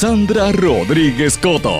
Sandra Rodríguez Coto.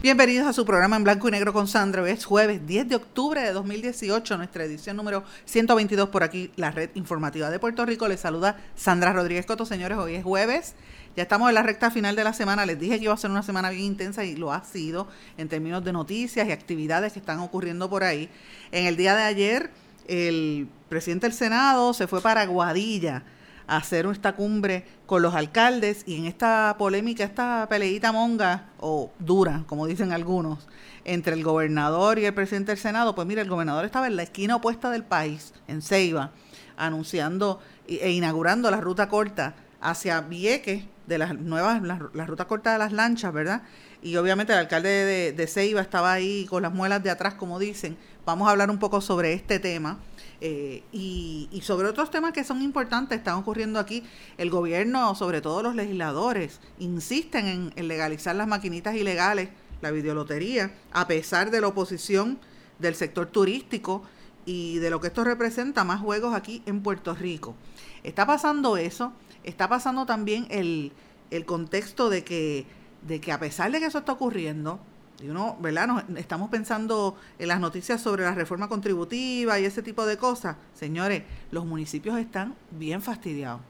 Bienvenidos a su programa en blanco y negro con Sandra. Hoy es jueves 10 de octubre de 2018, nuestra edición número 122 por aquí, la red informativa de Puerto Rico. Les saluda Sandra Rodríguez Coto. Señores, hoy es jueves. Ya estamos en la recta final de la semana. Les dije que iba a ser una semana bien intensa y lo ha sido en términos de noticias y actividades que están ocurriendo por ahí. En el día de ayer, el presidente del Senado se fue para Guadilla a hacer esta cumbre con los alcaldes y en esta polémica, esta peleita monga o dura, como dicen algunos, entre el gobernador y el presidente del Senado, pues mira, el gobernador estaba en la esquina opuesta del país, en Ceiba, anunciando e inaugurando la ruta corta hacia Vieques, de las nuevas, la, ruta corta de las lanchas, ¿verdad? Y obviamente el alcalde de, de Ceiba estaba ahí con las muelas de atrás, como dicen. Vamos a hablar un poco sobre este tema eh, y, sobre otros temas que son importantes, están ocurriendo aquí, el gobierno, sobre todo los legisladores, insisten en, legalizar las maquinitas ilegales, la videolotería, a pesar de la oposición del sector turístico y de lo que esto representa, más juegos aquí en Puerto Rico. Está pasando eso, está pasando también el, el contexto de que, de que a pesar de que eso está ocurriendo, y uno, ¿verdad? estamos pensando en las noticias sobre la reforma contributiva y ese tipo de cosas. Señores, los municipios están bien fastidiados.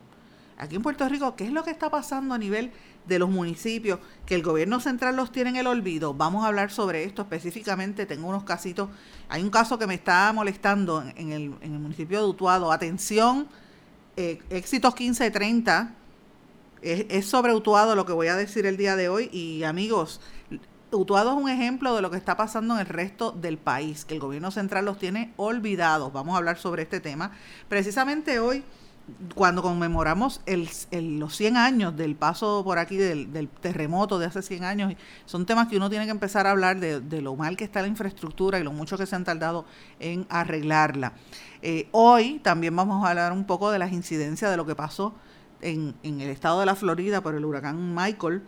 Aquí en Puerto Rico, ¿qué es lo que está pasando a nivel de los municipios? Que el gobierno central los tiene en el olvido. Vamos a hablar sobre esto específicamente. Tengo unos casitos. Hay un caso que me está molestando en el, en el municipio de Utuado. Atención, eh, éxitos 1530. Es, es sobre Utuado lo que voy a decir el día de hoy. Y amigos, Utuado es un ejemplo de lo que está pasando en el resto del país, que el gobierno central los tiene olvidados. Vamos a hablar sobre este tema. Precisamente hoy, cuando conmemoramos los 100 años del paso por aquí del, terremoto de hace 100 años, son temas que uno tiene que empezar a hablar de, lo mal que está la infraestructura y lo mucho que se han tardado en arreglarla. Eh, hoy también vamos a hablar un poco de las incidencias de lo que pasó en, en el estado de la Florida por el huracán Michael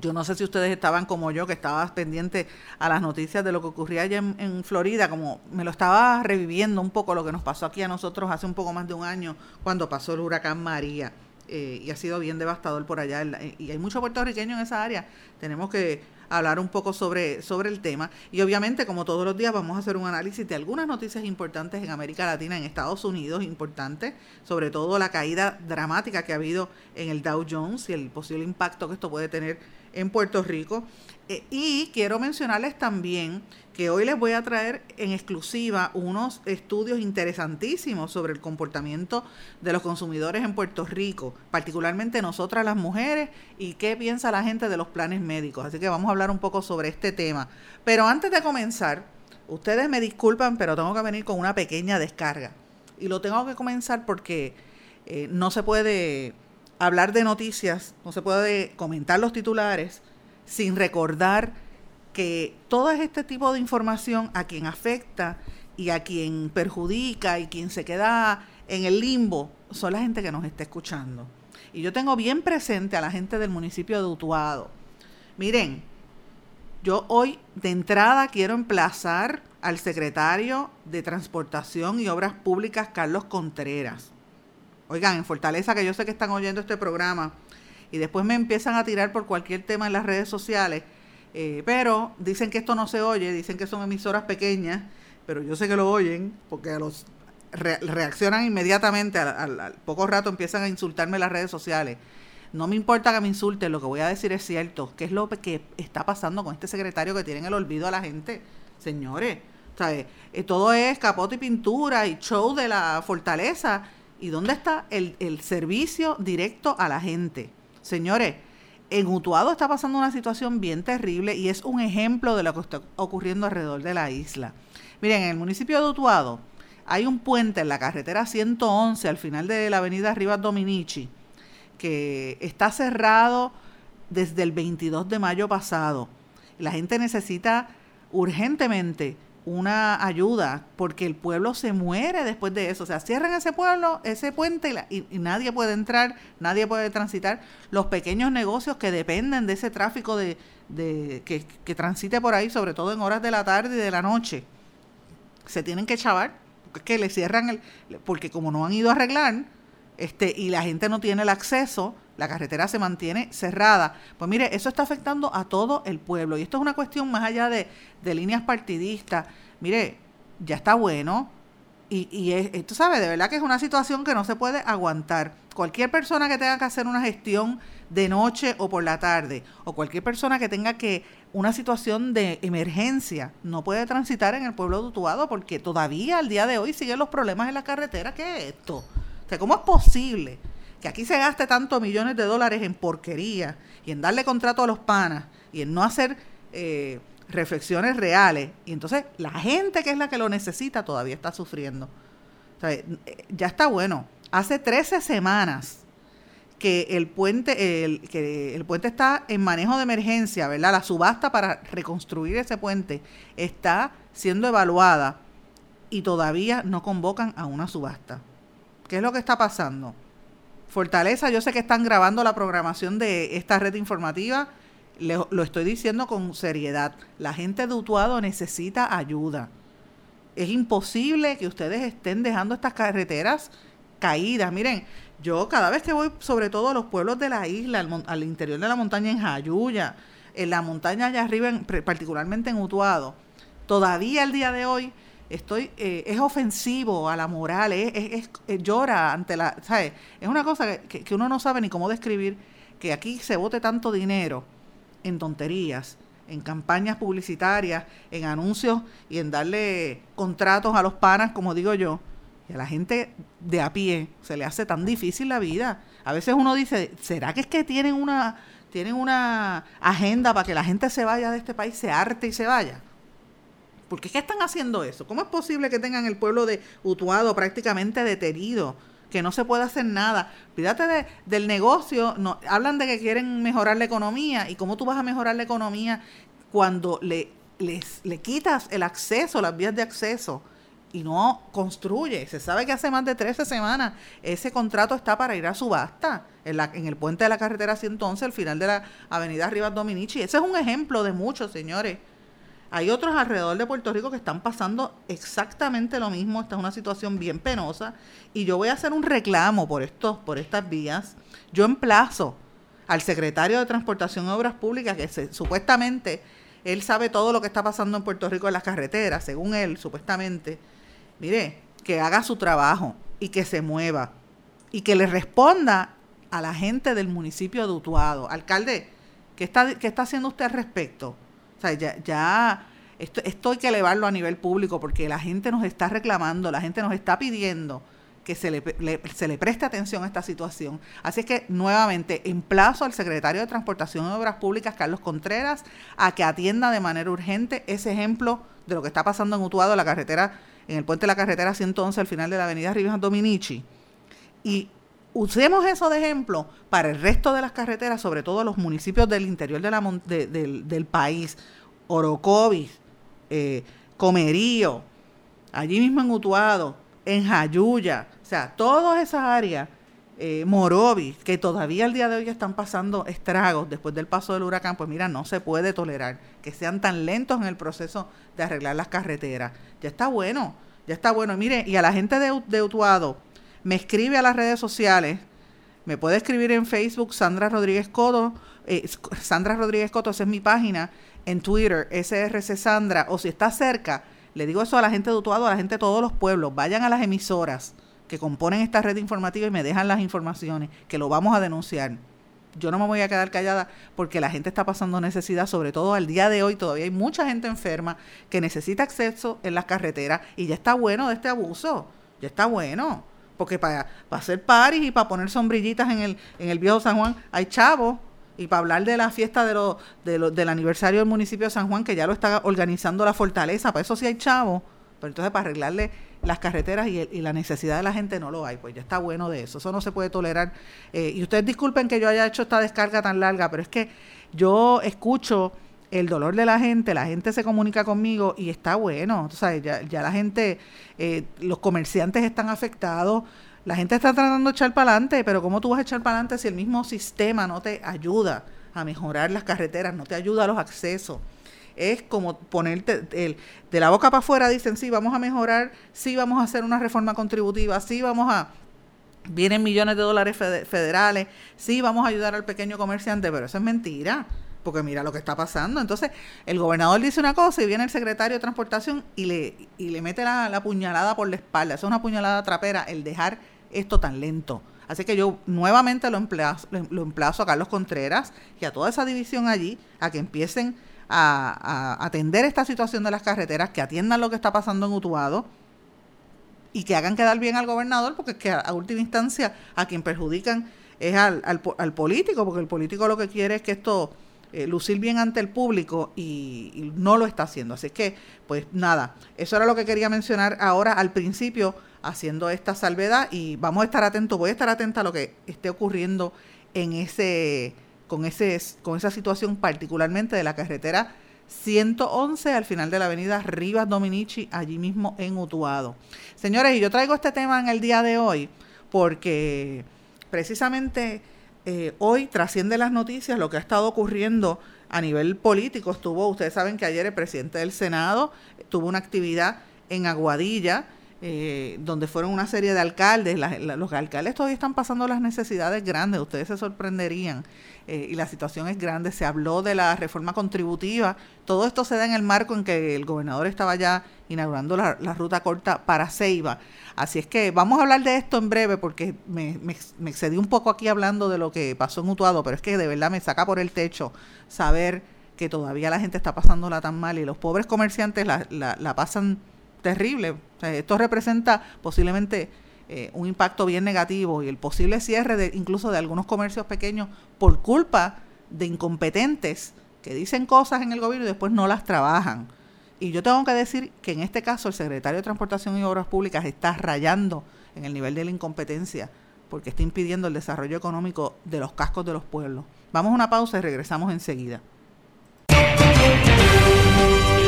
yo no sé si ustedes estaban como yo, que estabas pendiente a las noticias de lo que ocurría allá en, Florida, como me lo estaba reviviendo un poco lo que nos pasó aquí a nosotros hace un poco más de un año cuando pasó el huracán María. Eh, y ha sido bien devastador por allá. y hay muchos puertorriqueños en esa área. Tenemos que hablar un poco sobre, sobre el tema. Y obviamente, como todos los días, vamos a hacer un análisis de algunas noticias importantes en América Latina, en Estados Unidos, importantes, sobre todo la caída dramática que ha habido en el Dow Jones y el posible impacto que esto puede tener en Puerto Rico. Eh, y quiero mencionarles también que hoy les voy a traer en exclusiva unos estudios interesantísimos sobre el comportamiento de los consumidores en Puerto Rico, particularmente nosotras las mujeres y qué piensa la gente de los planes médicos. Así que vamos a hablar un poco sobre este tema. Pero antes de comenzar, ustedes me disculpan, pero tengo que venir con una pequeña descarga. Y lo tengo que comenzar porque eh, no se puede hablar de noticias, no se puede comentar los titulares sin recordar que todo este tipo de información a quien afecta y a quien perjudica y quien se queda en el limbo son la gente que nos está escuchando. Y yo tengo bien presente a la gente del municipio de Utuado. Miren, yo hoy de entrada quiero emplazar al secretario de Transportación y Obras Públicas, Carlos Contreras oigan, en Fortaleza, que yo sé que están oyendo este programa, y después me empiezan a tirar por cualquier tema en las redes sociales, eh, pero dicen que esto no se oye, dicen que son emisoras pequeñas, pero yo sé que lo oyen, porque a los reaccionan inmediatamente, al, poco rato empiezan a insultarme en las redes sociales. No me importa que me insulten, lo que voy a decir es cierto. ¿Qué es lo que está pasando con este secretario que tiene el olvido a la gente? Señores, ¿sabes? Eh, todo es capote y pintura y show de la fortaleza. ¿Y dónde está el, el servicio directo a la gente? Señores, en Utuado está pasando una situación bien terrible y es un ejemplo de lo que está ocurriendo alrededor de la isla. Miren, en el municipio de Utuado hay un puente en la carretera 111 al final de la avenida Rivas Dominici que está cerrado desde el 22 de mayo pasado. La gente necesita urgentemente una ayuda porque el pueblo se muere después de eso. O sea, cierran ese pueblo, ese puente y, nadie puede entrar, nadie puede transitar. Los pequeños negocios que dependen de ese tráfico de, de que, que, transite por ahí, sobre todo en horas de la tarde y de la noche, se tienen que chavar, porque es que le cierran el, porque como no han ido a arreglar, este, y la gente no tiene el acceso, la carretera se mantiene cerrada. Pues mire, eso está afectando a todo el pueblo. Y esto es una cuestión más allá de, líneas partidistas. Mire, ya está bueno. Y, y es, tú sabes, de verdad que es una situación que no se puede aguantar. Cualquier persona que tenga que hacer una gestión de noche o por la tarde, o cualquier persona que tenga que una situación de emergencia, no puede transitar en el pueblo de porque todavía al día de hoy siguen los problemas en la carretera. ¿Qué es esto? O sea, ¿cómo es posible que aquí se gaste tantos millones de dólares en porquería y en darle contrato a los panas y en no hacer eh, reflexiones reales? Y entonces la gente que es la que lo necesita todavía está sufriendo. Eh, ya está bueno. Hace 13 semanas que el puente que el puente está en manejo de emergencia, ¿verdad? La subasta para reconstruir ese puente está siendo evaluada y todavía no convocan a una subasta. ¿Qué es lo que está pasando? Fortaleza, yo sé que están grabando la programación de esta red informativa, lo estoy diciendo con seriedad. La gente de Utuado necesita ayuda. Es imposible que ustedes estén dejando estas carreteras caídas. Miren, yo cada vez que voy, sobre todo a los pueblos de la isla, al, interior de la montaña en Jayuya, en la montaña allá arriba, particularmente en Utuado, todavía el día de hoy estoy eh, es ofensivo a la moral, es, llora ante la, ¿sabes? Es una cosa que, que, uno no sabe ni cómo describir que aquí se vote tanto dinero en tonterías, en campañas publicitarias, en anuncios y en darle contratos a los panas, como digo yo, y a la gente de a pie se le hace tan difícil la vida. A veces uno dice, ¿será que es que tienen una tienen una agenda para que la gente se vaya de este país, se arte y se vaya? ¿Por qué, están haciendo eso? ¿Cómo es posible que tengan el pueblo de Utuado prácticamente detenido? Que no se puede hacer nada. Fíjate del negocio, no, hablan de que quieren mejorar la economía. ¿Y cómo tú vas a mejorar la economía cuando le, les, le quitas el acceso, las vías de acceso? y no construye. Se sabe que hace más de 13 semanas ese contrato está para ir a subasta en, la, en el puente de la carretera 111, al final de la avenida Rivas Dominici. Ese es un ejemplo de muchos, señores. Hay otros alrededor de Puerto Rico que están pasando exactamente lo mismo. Esta es una situación bien penosa. Y yo voy a hacer un reclamo por, estos, por estas vías. Yo emplazo al secretario de Transportación y Obras Públicas, que supuestamente él sabe todo lo que está pasando en Puerto Rico en las carreteras, según él, supuestamente. Mire, que haga su trabajo y que se mueva y que le responda a la gente del municipio de Utuado. Alcalde, ¿qué está, qué está haciendo usted al respecto? O sea, ya, ya esto, hay que elevarlo a nivel público porque la gente nos está reclamando, la gente nos está pidiendo que se le, se le preste atención a esta situación. Así es que nuevamente emplazo al secretario de Transportación y Obras Públicas, Carlos Contreras, a que atienda de manera urgente ese ejemplo de lo que está pasando en Utuado, la carretera, en el puente de la carretera 111 al final de la avenida Rivas Dominici. Y usemos eso de ejemplo para el resto de las carreteras, sobre todo los municipios del interior del, país, Orocovis, eh, Comerío, allí mismo en Utuado, en Jayuya, o sea, todas esas áreas, eh, Morovis, que todavía el día de hoy están pasando estragos después del paso del huracán, pues mira, no se puede tolerar que sean tan lentos en el proceso de arreglar las carreteras. Ya está bueno, ya está bueno. Mire, y a la gente de, de Utuado, me escribe a las redes sociales. Me puede escribir en Facebook Sandra Rodríguez Coto. Eh, Sandra Rodríguez Coto, esa es mi página. En Twitter, SRC Sandra. O si está cerca, le digo eso a la gente de Utuado, a la gente de todos los pueblos. Vayan a las emisoras que componen esta red informativa y me dejan las informaciones, que lo vamos a denunciar. Yo no me voy a quedar callada porque la gente está pasando necesidad, sobre todo al día de hoy todavía hay mucha gente enferma que necesita acceso en las carreteras y ya está bueno de este abuso, ya está bueno, porque para, para hacer paris y para poner sombrillitas en el, en el viejo San Juan hay chavos. Y para hablar de la fiesta de lo, de lo, del aniversario del municipio de San Juan, que ya lo está organizando la fortaleza, para eso sí hay chavos, pero entonces para arreglarle las carreteras y, la necesidad de la gente no lo hay, pues ya está bueno de eso, eso no se puede tolerar. Eh, y ustedes disculpen que yo haya hecho esta descarga tan larga, pero es que yo escucho el dolor de la gente, la gente se comunica conmigo y está bueno, o sea, ya, ya la gente, eh, los comerciantes están afectados, la gente está tratando de echar para adelante, pero ¿cómo tú vas a echar para adelante si el mismo sistema no te ayuda a mejorar las carreteras, no te ayuda a los accesos? es como ponerte el, de la boca para afuera, dicen, sí, vamos a mejorar, sí, vamos a hacer una reforma contributiva, sí, vamos a... Vienen millones de dólares federales, sí, vamos a ayudar al pequeño comerciante, pero eso es mentira, porque mira lo que está pasando. Entonces, el gobernador dice una cosa y viene el secretario de Transportación y le, y le mete la, la puñalada por la espalda. Eso es una puñalada trapera, el dejar esto tan lento. Así que yo nuevamente lo emplazo, lo emplazo a Carlos Contreras y a toda esa división allí a que empiecen a, atender esta situación de las carreteras, que atiendan lo que está pasando en Utuado y que hagan quedar bien al gobernador, porque es que a, última instancia a quien perjudican es al, al, político, porque el político lo que quiere es que esto eh, lucir bien ante el público y, no lo está haciendo. Así que, pues nada, eso era lo que quería mencionar ahora al principio, haciendo esta salvedad y vamos a estar atentos, voy a estar atenta a lo que esté ocurriendo en ese con, ese, con esa situación particularmente de la carretera 111 al final de la avenida Rivas Dominici, allí mismo en Utuado. Señores, y yo traigo este tema en el día de hoy porque precisamente eh, hoy trasciende las noticias lo que ha estado ocurriendo a nivel político. Estuvo, ustedes saben que ayer el presidente del Senado tuvo una actividad en Aguadilla eh, donde fueron una serie de alcaldes. los alcaldes todavía están pasando las necesidades grandes, ustedes se sorprenderían. Eh, y la situación es grande. Se habló de la reforma contributiva. Todo esto se da en el marco en que el gobernador estaba ya inaugurando la, ruta corta para Ceiba. Así es que vamos a hablar de esto en breve porque me, me, excedí un poco aquí hablando de lo que pasó en Utuado, pero es que de verdad me saca por el techo saber que todavía la gente está pasándola tan mal y los pobres comerciantes la, la, la pasan terrible. esto representa posiblemente eh, un impacto bien negativo y el posible cierre de incluso de algunos comercios pequeños por culpa de incompetentes que dicen cosas en el gobierno y después no las trabajan. Y yo tengo que decir que en este caso el secretario de Transportación y Obras Públicas está rayando en el nivel de la incompetencia porque está impidiendo el desarrollo económico de los cascos de los pueblos. Vamos a una pausa y regresamos enseguida.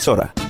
emisora.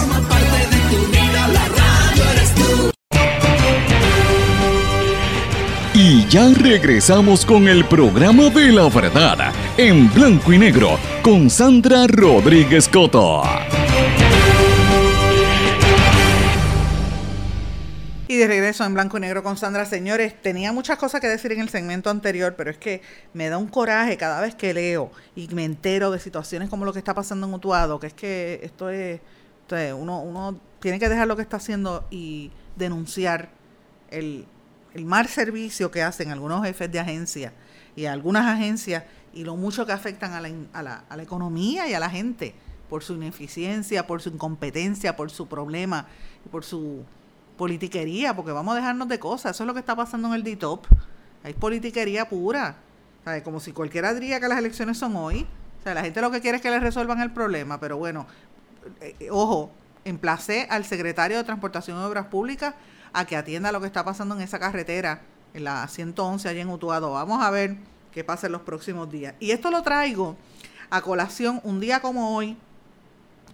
ya regresamos con el programa de la verdad en blanco y negro con Sandra Rodríguez Coto. Y de regreso en blanco y negro con Sandra, señores, tenía muchas cosas que decir en el segmento anterior, pero es que me da un coraje cada vez que leo y me entero de situaciones como lo que está pasando en Utuado, que es que esto es, esto es- uno, uno tiene que dejar lo que está haciendo y denunciar el, el mal servicio que hacen algunos jefes de agencia y algunas agencias y lo mucho que afectan a la, a la, a la economía y a la gente por su ineficiencia, por su incompetencia, por su problema, por su politiquería, porque vamos a dejarnos de cosas. Eso es lo que está pasando en el DITOP. Hay politiquería pura. ¿Sabe? Como si cualquiera diría que las elecciones son hoy. O sea, la gente lo que quiere es que le resuelvan el problema, pero bueno, eh, eh, ojo, emplacé al secretario de Transportación y Obras Públicas a que atienda lo que está pasando en esa carretera, en la 111 allá en Utuado. Vamos a ver qué pasa en los próximos días. Y esto lo traigo a colación un día como hoy,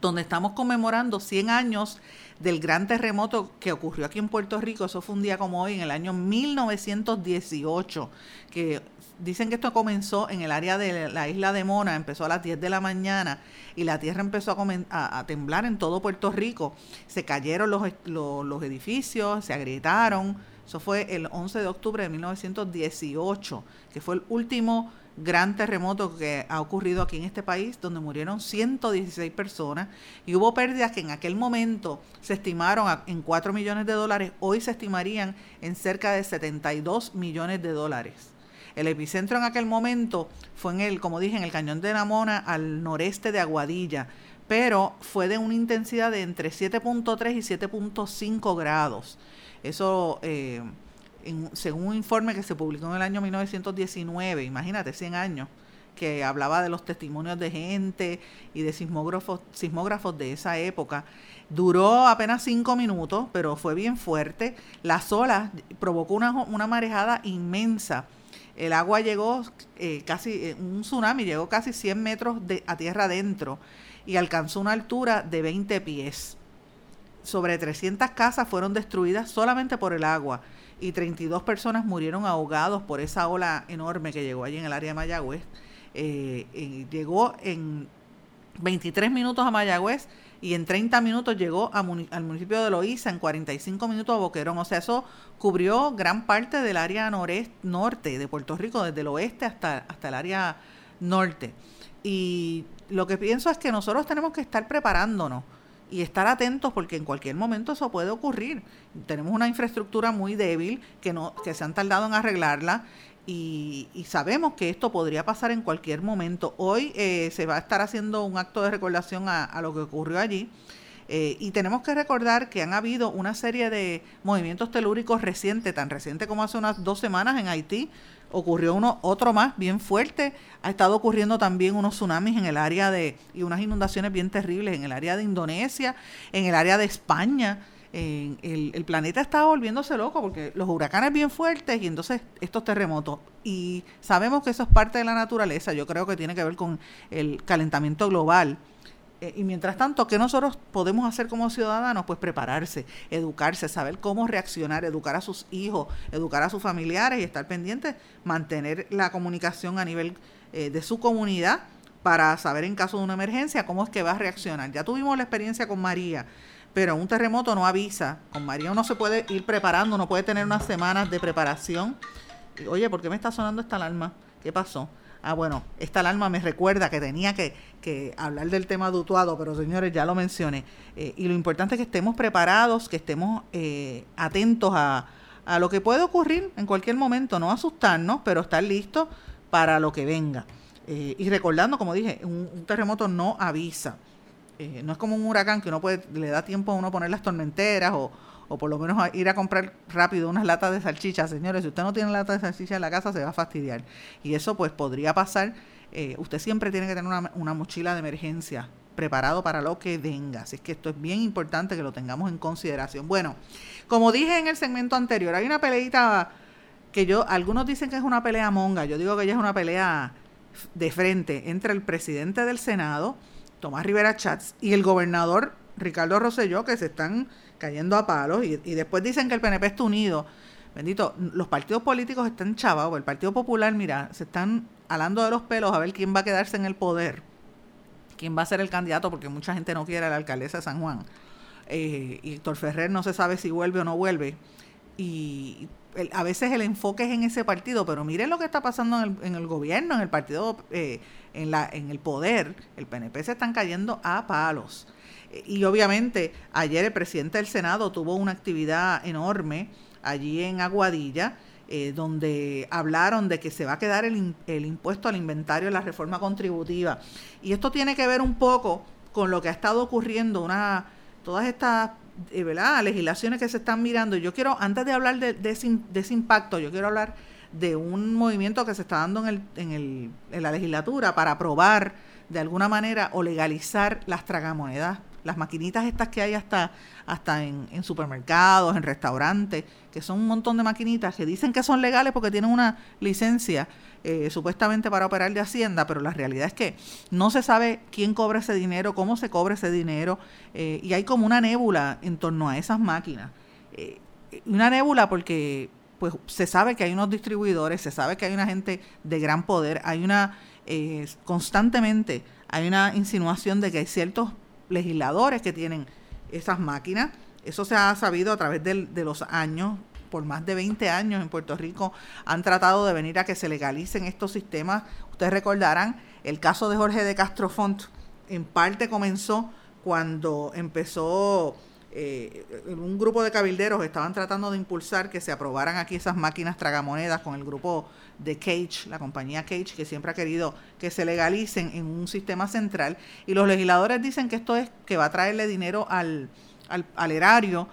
donde estamos conmemorando 100 años del gran terremoto que ocurrió aquí en Puerto Rico. Eso fue un día como hoy, en el año 1918, que dicen que esto comenzó en el área de la isla de Mona, empezó a las 10 de la mañana y la tierra empezó a, temblar en todo Puerto Rico. Se cayeron los, los, los edificios, se agrietaron. Eso fue el 11 de octubre de 1918, que fue el último gran terremoto que ha ocurrido aquí en este país, donde murieron 116 personas y hubo pérdidas que en aquel momento se estimaron en 4 millones de dólares, hoy se estimarían en cerca de 72 millones de dólares. El epicentro en aquel momento fue en el, como dije, en el cañón de Namona, al noreste de Aguadilla, pero fue de una intensidad de entre 7.3 y 7.5 grados. Eso, eh, según un informe que se publicó en el año 1919, imagínate, 100 años, que hablaba de los testimonios de gente y de sismógrafos, sismógrafos de esa época. Duró apenas cinco minutos, pero fue bien fuerte. Las olas provocó una, una marejada inmensa. El agua llegó eh, casi, eh, un tsunami llegó casi 100 metros a tierra adentro y alcanzó una altura de 20 pies. Sobre 300 casas fueron destruidas solamente por el agua y 32 personas murieron ahogados por esa ola enorme que llegó allí en el área de Mayagüez. Eh, llegó en 23 minutos a Mayagüez y en 30 minutos llegó al municipio de Loíza, en 45 minutos a Boquerón. O sea, eso cubrió gran parte del área norte de Puerto Rico, desde el oeste hasta, hasta el área norte. Y lo que pienso es que nosotros tenemos que estar preparándonos y estar atentos porque en cualquier momento eso puede ocurrir. Tenemos una infraestructura muy débil que, no, que se han tardado en arreglarla y, y sabemos que esto podría pasar en cualquier momento. Hoy eh, se va a estar haciendo un acto de recordación a, lo que ocurrió allí. Eh, y tenemos que recordar que han habido una serie de movimientos telúricos recientes, tan reciente como hace unas dos semanas en Haití. Ocurrió uno, otro más bien fuerte. Ha estado ocurriendo también unos tsunamis en el área de, y unas inundaciones bien terribles en el área de Indonesia, en el área de España. El, el, planeta está volviéndose loco porque los huracanes bien fuertes y entonces estos terremotos. Y sabemos que eso es parte de la naturaleza, yo creo que tiene que ver con el calentamiento global. Eh, y mientras tanto, ¿qué nosotros podemos hacer como ciudadanos? Pues prepararse, educarse, saber cómo reaccionar, educar a sus hijos, educar a sus familiares y estar pendientes, mantener la comunicación a nivel eh, de su comunidad para saber en caso de una emergencia cómo es que va a reaccionar. Ya tuvimos la experiencia con María, pero un terremoto no avisa. Con María uno se puede ir preparando, uno puede tener unas semanas de preparación. Oye, ¿por qué me está sonando esta alarma? ¿Qué pasó? Ah, bueno, esta alarma me recuerda que tenía que, que hablar del tema dutuado, pero señores, ya lo mencioné. Eh, y lo importante es que estemos preparados, que estemos eh, atentos a, a lo que puede ocurrir en cualquier momento, no asustarnos, pero estar listos para lo que venga. Eh, y recordando, como dije, un, terremoto no avisa. Eh, no es como un huracán que uno puede, le da tiempo a uno poner las tormenteras o, o por lo menos ir a comprar rápido unas latas de salchicha. Señores, si usted no tiene lata de salchicha en la casa, se va a fastidiar. Y eso pues podría pasar. Eh, usted siempre tiene que tener una, una, mochila de emergencia preparado para lo que venga. Así que esto es bien importante que lo tengamos en consideración. Bueno, como dije en el segmento anterior, hay una peleita que yo, algunos dicen que es una pelea monga. Yo digo que ella es una pelea de frente entre el presidente del Senado, Tomás Rivera Chats, y el gobernador Ricardo Rosselló, que se están cayendo a palos, y, después dicen que el PNP está unido. Bendito, los partidos políticos están chavados, el Partido Popular, mira, se están alando de los pelos a ver quién va a quedarse en el poder, quién va a ser el candidato, porque mucha gente no quiere a la alcaldesa de San Juan. Eh, y Héctor Ferrer no se sabe si vuelve o no vuelve. Y a veces el enfoque es en ese partido, pero miren lo que está pasando en el, en el gobierno, en el partido, eh, en, la, en el poder. El PNP se están cayendo a palos. Eh, y obviamente ayer el presidente del Senado tuvo una actividad enorme allí en Aguadilla, eh, donde hablaron de que se va a quedar el, impuesto al inventario de la reforma contributiva. Y esto tiene que ver un poco con lo que ha estado ocurriendo, una, todas estas eh, legislaciones que se están mirando. Yo quiero, antes de hablar de, de, ese, impacto, yo quiero hablar de un movimiento que se está dando en, el, en, el, en la legislatura para aprobar de alguna manera o legalizar las tragamonedas las maquinitas estas que hay hasta, hasta en, en, supermercados, en restaurantes, que son un montón de maquinitas que dicen que son legales porque tienen una licencia eh, supuestamente para operar de Hacienda, pero la realidad es que no se sabe quién cobra ese dinero, cómo se cobra ese dinero, eh, y hay como una nébula en torno a esas máquinas. Eh, una nébula porque pues se sabe que hay unos distribuidores, se sabe que hay una gente de gran poder, hay una constantemente hay una insinuación de que hay ciertos legisladores que tienen esas máquinas. Eso se ha sabido a través de, de los años, por más de 20 años en Puerto Rico han tratado de venir a que se legalicen estos sistemas. Ustedes recordarán el caso de Jorge de Castrofont, en parte comenzó cuando empezó eh, un grupo de cabilderos estaban tratando de impulsar que se aprobaran aquí esas máquinas tragamonedas con el grupo de Cage, la compañía Cage, que siempre ha querido que se legalicen en un sistema central. Y los legisladores dicen que esto es que va a traerle dinero al, al, erario,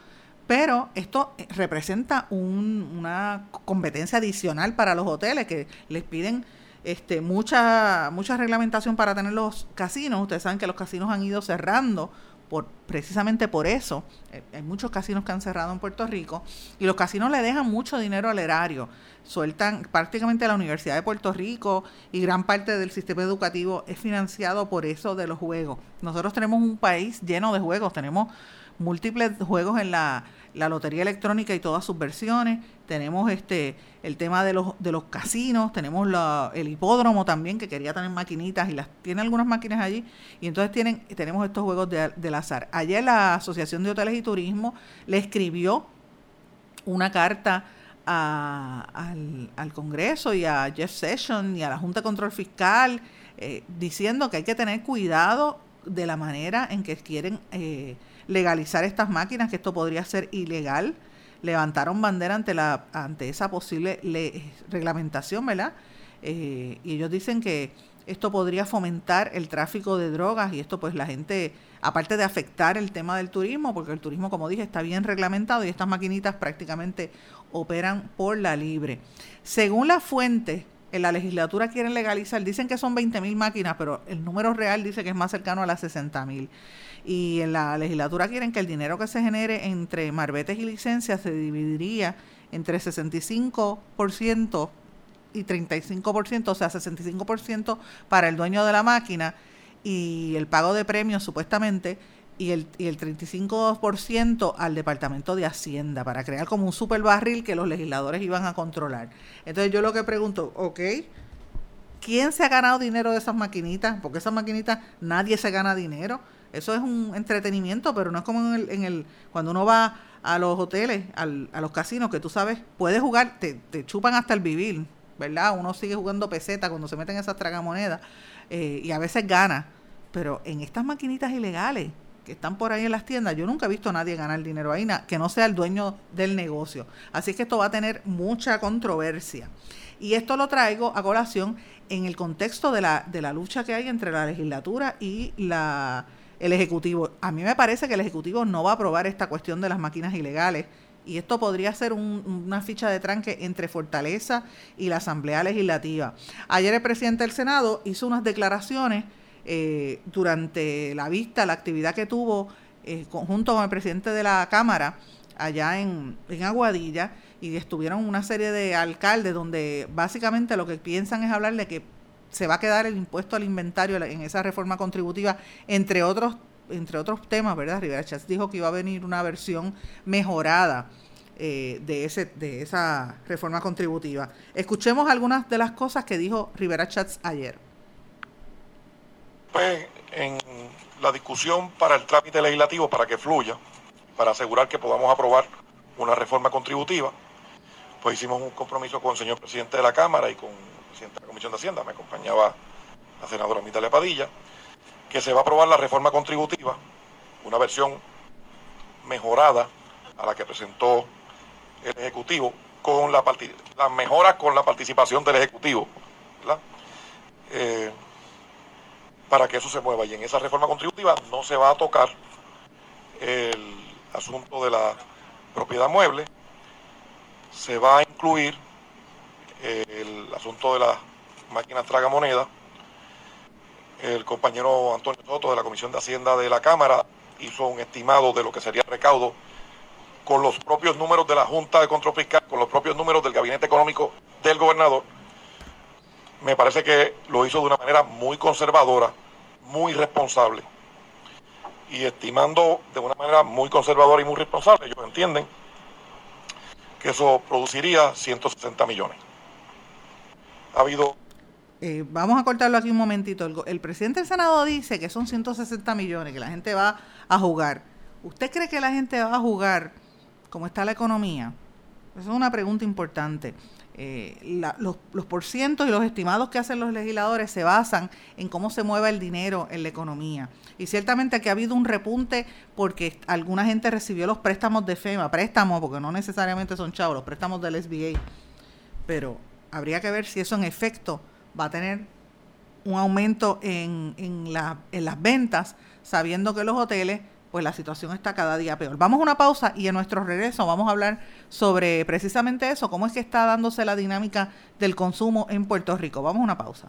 pero esto representa una competencia adicional para los hoteles que les piden este, mucha, mucha reglamentación para tener los casinos. Ustedes saben que los casinos han ido cerrando por, precisamente por eso. Eh, hay muchos casinos que han cerrado en Puerto Rico y los casinos le dejan mucho dinero al erario. Sueltan prácticamente la Universidad de Puerto Rico y gran parte del sistema educativo es financiado por eso de los juegos. Nosotros tenemos un país lleno de juegos, tenemos múltiples juegos en la, la lotería electrónica y todas sus versiones, tenemos este el tema de los de los casinos, tenemos la, el hipódromo también que quería tener maquinitas y las tiene algunas máquinas allí y entonces tienen tenemos estos juegos de, del azar. Ayer la Asociación de Hoteles y Turismo le escribió una carta a, al, al, Congreso y a Jeff Sessions y a la Junta de Control Fiscal eh, diciendo que hay que tener cuidado de la manera en que quieren eh, legalizar estas máquinas, que esto podría ser ilegal. Levantaron bandera ante, la, ante esa posible reglamentación, ¿verdad? Eh, y ellos dicen que esto podría fomentar el tráfico de drogas y esto pues la gente, aparte de afectar el tema del turismo, porque el turismo, como dije, está bien reglamentado y estas maquinitas prácticamente operan por la libre. Según la fuente, en la legislatura quieren legalizar, dicen que son 20 mil máquinas, pero el número real dice que es más cercano a las 60 mil. Y en la legislatura quieren que el dinero que se genere entre marbetes y licencias se dividiría entre 65% y 35%, o sea, 65% para el dueño de la máquina y el pago de premios supuestamente y el, y el 35% al Departamento de Hacienda para crear como un super barril que los legisladores iban a controlar. Entonces yo lo que pregunto, ok, ¿quién se ha ganado dinero de esas maquinitas? Porque esas maquinitas nadie se gana dinero. Eso es un entretenimiento, pero no es como en el, en el cuando uno va a los hoteles, al, a los casinos, que tú sabes, puedes jugar, te, te chupan hasta el vivir, ¿verdad? Uno sigue jugando peseta cuando se meten esas tragamonedas eh, y a veces gana. Pero en estas maquinitas ilegales que están por ahí en las tiendas, yo nunca he visto a nadie ganar dinero ahí, que no sea el dueño del negocio. Así que esto va a tener mucha controversia. Y esto lo traigo a colación en el contexto de la, de la lucha que hay entre la legislatura y la, el Ejecutivo. A mí me parece que el Ejecutivo no va a aprobar esta cuestión de las máquinas ilegales y esto podría ser una ficha de tranque entre Fortaleza y la Asamblea Legislativa. Ayer el presidente del Senado hizo unas declaraciones eh, durante la vista, la actividad que tuvo eh, junto con el presidente de la Cámara allá en, en Aguadilla y estuvieron una serie de alcaldes donde básicamente lo que piensan es hablar de que se va a quedar el impuesto al inventario en esa reforma contributiva, entre otros entre otros temas, ¿verdad? Rivera Chats dijo que iba a venir una versión mejorada eh, de, ese, de esa reforma contributiva. Escuchemos algunas de las cosas que dijo Rivera Chats ayer. Pues en la discusión para el trámite legislativo, para que fluya, para asegurar que podamos aprobar una reforma contributiva, pues hicimos un compromiso con el señor presidente de la Cámara y con el presidente de la Comisión de Hacienda, me acompañaba la senadora Mitalia Padilla, que se va a aprobar la reforma contributiva, una versión mejorada a la que presentó el Ejecutivo, con la las mejoras con la participación del Ejecutivo, eh, para que eso se mueva. Y en esa reforma contributiva no se va a tocar el asunto de la propiedad mueble, se va a incluir el asunto de las máquinas tragamonedas, el compañero Antonio Soto de la Comisión de Hacienda de la Cámara hizo un estimado de lo que sería el recaudo con los propios números de la Junta de Control Fiscal, con los propios números del Gabinete Económico del gobernador. Me parece que lo hizo de una manera muy conservadora, muy responsable. Y estimando de una manera muy conservadora y muy responsable, ellos entienden que eso produciría 160 millones. Ha habido eh, vamos a cortarlo aquí un momentito. El, presidente del Senado dice que son 160 millones, que la gente va a jugar. ¿Usted cree que la gente va a jugar como está la economía? Esa es una pregunta importante. Eh, los, los porcientos y los estimados que hacen los legisladores se basan en cómo se mueve el dinero en la economía. Y ciertamente aquí ha habido un repunte porque alguna gente recibió los préstamos de FEMA, préstamos, porque no necesariamente son chavos, los préstamos del SBA. Pero habría que ver si eso en efecto va a tener un aumento en, en, la, en las ventas, sabiendo que los hoteles, pues la situación está cada día peor. Vamos a una pausa y en nuestro regreso vamos a hablar sobre precisamente eso, cómo es que está dándose la dinámica del consumo en Puerto Rico. Vamos a una pausa.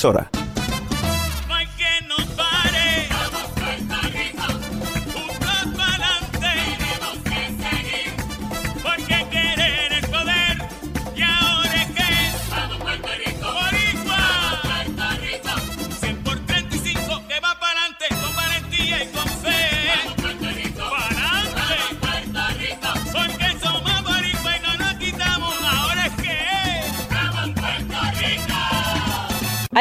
emisora.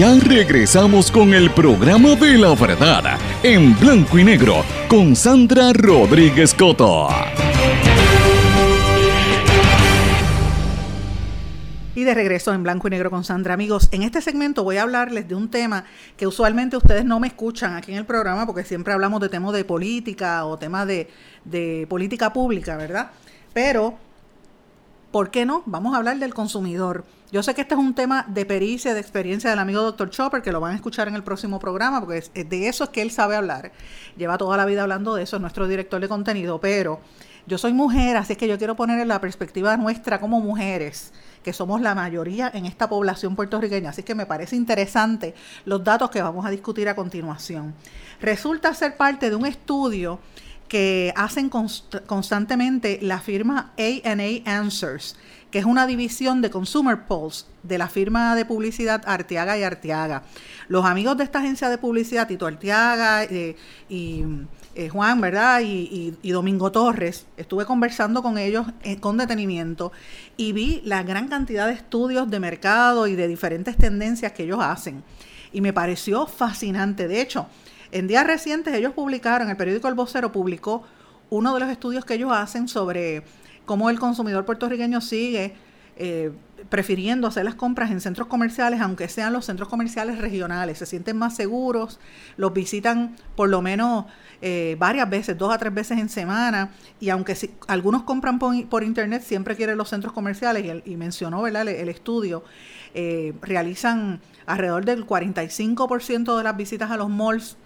ya regresamos con el programa de la verdad en blanco y negro con Sandra Rodríguez Coto. Y de regreso en blanco y negro con Sandra. Amigos, en este segmento voy a hablarles de un tema que usualmente ustedes no me escuchan aquí en el programa porque siempre hablamos de temas de política o temas de, de política pública, ¿verdad? Pero, ¿por qué no? Vamos a hablar del consumidor. Yo sé que este es un tema de pericia, de experiencia del amigo Dr. Chopper, que lo van a escuchar en el próximo programa, porque es- de eso es que él sabe hablar. Lleva toda la vida hablando de eso, es nuestro director de contenido, pero yo soy mujer, así es que yo quiero poner en la perspectiva nuestra como mujeres, que somos la mayoría en esta población puertorriqueña, así que me parece interesante los datos que vamos a discutir a continuación. Resulta ser parte de un estudio que hacen const- constantemente la firma A&A Answers, que es una división de Consumer Pulse de la firma de publicidad Arteaga y Arteaga. Los amigos de esta agencia de publicidad, Tito Arteaga eh, y eh, Juan, ¿verdad? Y, Domingo Torres, estuve conversando con ellos eh, con detenimiento y vi la gran cantidad de estudios de mercado y de diferentes tendencias que ellos hacen. Y me pareció fascinante. De hecho, en días recientes ellos publicaron, el periódico El Vocero publicó uno de los estudios que ellos hacen sobre cómo el consumidor puertorriqueño sigue eh, prefiriendo hacer las compras en centros comerciales, aunque sean los centros comerciales regionales. Se sienten más seguros, los visitan por lo menos eh, varias veces, dos a tres veces en semana, y aunque si- algunos compran por, internet, siempre quieren los centros comerciales, y, mencionó ¿verdad? el, el estudio, eh, realizan alrededor del 45% de las visitas a los malls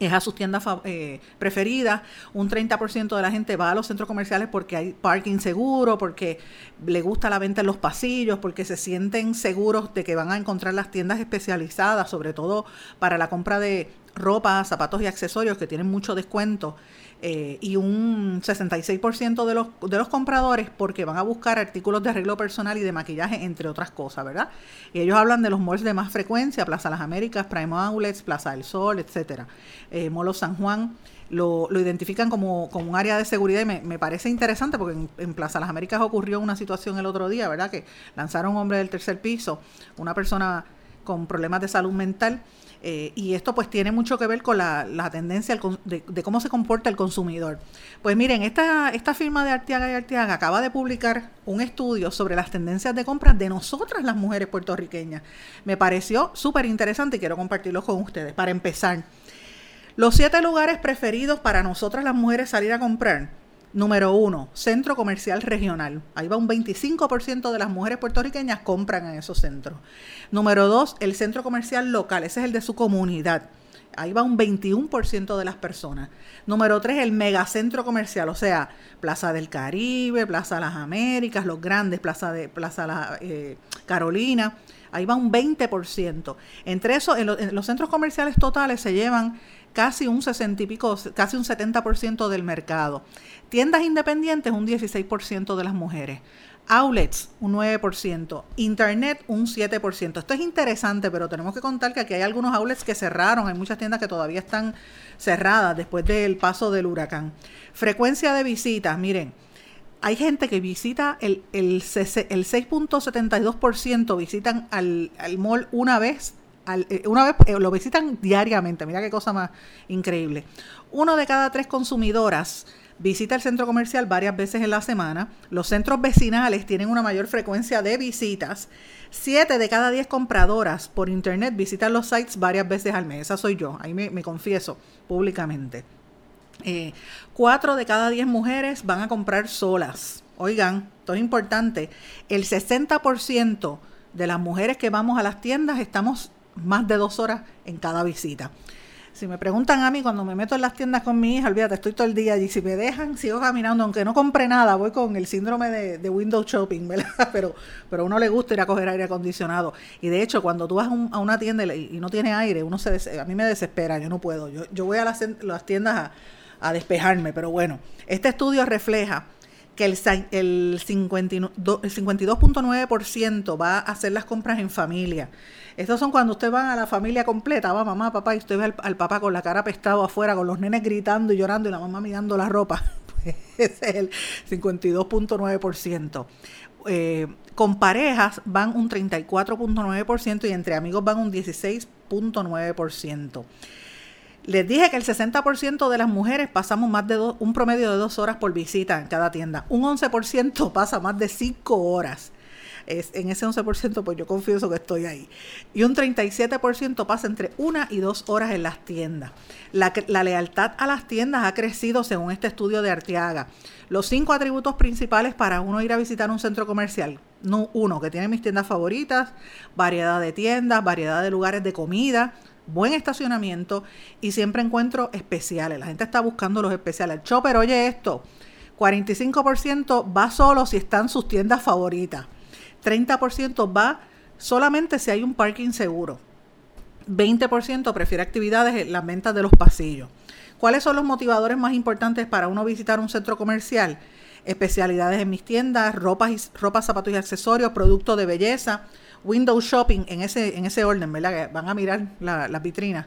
es a sus tiendas eh, preferidas. Un 30% de la gente va a los centros comerciales porque hay parking seguro, porque le gusta la venta en los pasillos, porque se sienten seguros de que van a encontrar las tiendas especializadas, sobre todo para la compra de ropa, zapatos y accesorios que tienen mucho descuento. Eh, y un 66% de los, de los compradores porque van a buscar artículos de arreglo personal y de maquillaje, entre otras cosas, ¿verdad? Y ellos hablan de los malls de más frecuencia, Plaza Las Américas, Prime Outlets, Plaza del Sol, etcétera. Eh, Molo San Juan, lo, lo identifican como, como, un área de seguridad y me, me parece interesante porque en, en, Plaza Las Américas ocurrió una situación el otro día, ¿verdad? Que lanzaron un hombre del tercer piso, una persona con problemas de salud mental. Eh, y esto pues tiene mucho que ver con la, la tendencia de, cómo se comporta el consumidor. Pues miren, esta, esta firma de Arteaga y Arteaga acaba de publicar un estudio sobre las tendencias de compra de nosotras las mujeres puertorriqueñas. Me pareció súper interesante y quiero compartirlo con ustedes. Para empezar, los siete lugares preferidos para nosotras las mujeres salir a comprar. Número uno, centro comercial regional. Ahí va un 25% de las mujeres puertorriqueñas compran en esos centros. Número dos, el centro comercial local. Ese es el de su comunidad. Ahí va un 21% de las personas. Número tres, el megacentro comercial, o sea, Plaza del Caribe, Plaza Las Américas, los grandes, Plaza de Plaza La, eh, Carolina. Ahí va un 20%. Entre eso, en, en los centros comerciales totales se llevan casi un 60 y pico, casi un 70% del mercado. Tiendas independientes, un 16% de las mujeres. Outlets, un 9%. Internet, un 7%. Esto es interesante, pero tenemos que contar que aquí hay algunos outlets que cerraron. Hay muchas tiendas que todavía están cerradas después del paso del huracán. Frecuencia de visitas, miren. Hay gente que visita el, el, el 6.72% visitan al, al mall una vez eh, una vez eh, lo visitan diariamente, mira qué cosa más increíble. Uno de cada tres consumidoras visita el centro comercial varias veces en la semana. Los centros vecinales tienen una mayor frecuencia de visitas. Siete de cada diez compradoras por internet visitan los sites varias veces al mes. Esa soy yo, ahí me, me confieso públicamente. Eh, cuatro de cada diez mujeres van a comprar solas. Oigan, esto es importante. El 60% de las mujeres que vamos a las tiendas estamos más de dos horas en cada visita. Si me preguntan a mí cuando me meto en las tiendas con mi hija, olvídate, estoy todo el día allí. Si me dejan, sigo caminando, aunque no compre nada, voy con el síndrome de, de window shopping, ¿verdad? Pero, pero a uno le gusta ir a coger aire acondicionado. Y de hecho, cuando tú vas a, un, a una tienda y, no tiene aire, uno se a mí me desespera, yo no puedo. Yo, yo voy a las, tiendas a, a despejarme, pero bueno, este estudio refleja que el, el 52.9% va a hacer las compras en familia. Estos son cuando usted va a la familia completa, va mamá, papá, y usted ve al, papá con la cara apestado afuera, con los nenes gritando y llorando y la mamá mirando la ropa. Pues ese es el 52.9%. Eh, con parejas van un 34.9% y entre amigos van un 16.9%. Les dije que el 60% de las mujeres pasamos más de do, un promedio de dos horas por visita en cada tienda. Un 11% pasa más de cinco horas. En ese 11% pues yo confieso que estoy ahí. Y un 37% pasa entre una y dos horas en las tiendas. La, la lealtad a las tiendas ha crecido según este estudio de Arteaga. Los cinco atributos principales para uno ir a visitar un centro comercial. No, uno, que tiene mis tiendas favoritas, variedad de tiendas, variedad de lugares de comida, buen estacionamiento y siempre encuentro especiales. La gente está buscando los especiales. Chopper, oye esto, 45% va solo si están sus tiendas favoritas. 30% va solamente si hay un parking seguro. 20% prefiere actividades en las ventas de los pasillos. ¿Cuáles son los motivadores más importantes para uno visitar un centro comercial? Especialidades en mis tiendas, ropas, ropa, zapatos y accesorios, productos de belleza, window shopping en ese, en ese orden, ¿verdad? Que van a mirar las la vitrinas.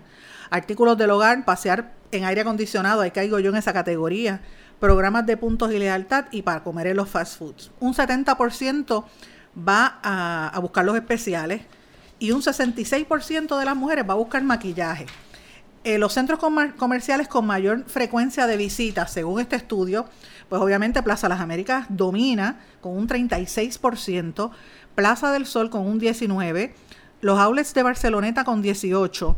Artículos del hogar, pasear en aire acondicionado, ahí caigo yo en esa categoría. Programas de puntos y lealtad y para comer en los fast foods. Un 70% va a, buscar los especiales y un 66% de las mujeres va a buscar maquillaje. Eh, los centros comer comerciales con mayor frecuencia de visitas, según este estudio, pues obviamente Plaza Las Américas domina con un 36%, Plaza del Sol con un 19%, los outlets de Barceloneta con 18%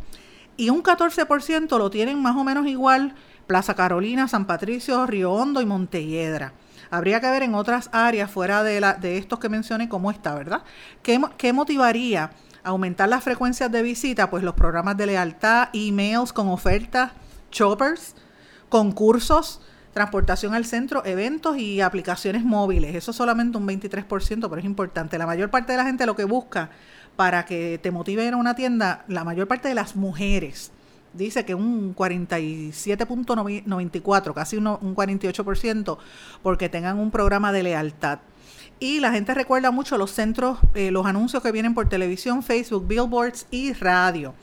y un 14% lo tienen más o menos igual Plaza Carolina, San Patricio, Río Hondo y Montelledra. Habría que ver en otras áreas fuera de, la, de estos que mencioné cómo está, ¿verdad? ¿Qué, qué motivaría aumentar las frecuencias de visita? Pues los programas de lealtad, emails con ofertas, choppers, concursos, transportación al centro, eventos y aplicaciones móviles. Eso solamente un 23%, pero es importante. La mayor parte de la gente lo que busca para que te motive a ir a una tienda, la mayor parte de las mujeres, dice que un 47.94, casi un, un 48%, porque tengan un programa de lealtad. Y la gente recuerda mucho los centros, eh, los anuncios que vienen por televisión, Facebook, billboards y radio.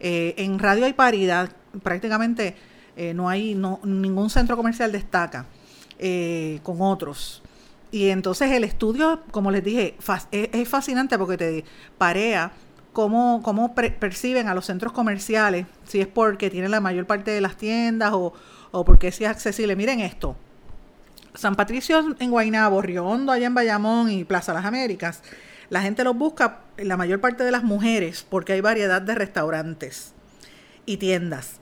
Eh, en radio hay paridad, prácticamente eh, no hay, ningún centro comercial destaca con otros. Y entonces el estudio, como les dije, es, fascinante porque te parea cómo, perciben a los centros comerciales, si es porque tienen la mayor parte de las tiendas o, o porque es accesible. Miren esto. San Patricio en Guaynabo, Río Hondo allá en Bayamón y Plaza Las Américas, la gente los busca, la mayor parte de las mujeres, porque hay variedad de restaurantes y tiendas.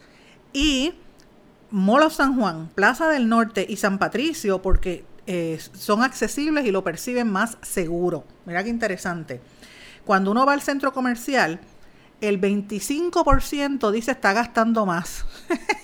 Y Molo San Juan, Plaza del Norte y San Patricio, porque eh, son accesibles y lo perciben más seguro. Mira qué interesante. Cuando uno va al centro comercial, el 25% dice está gastando más.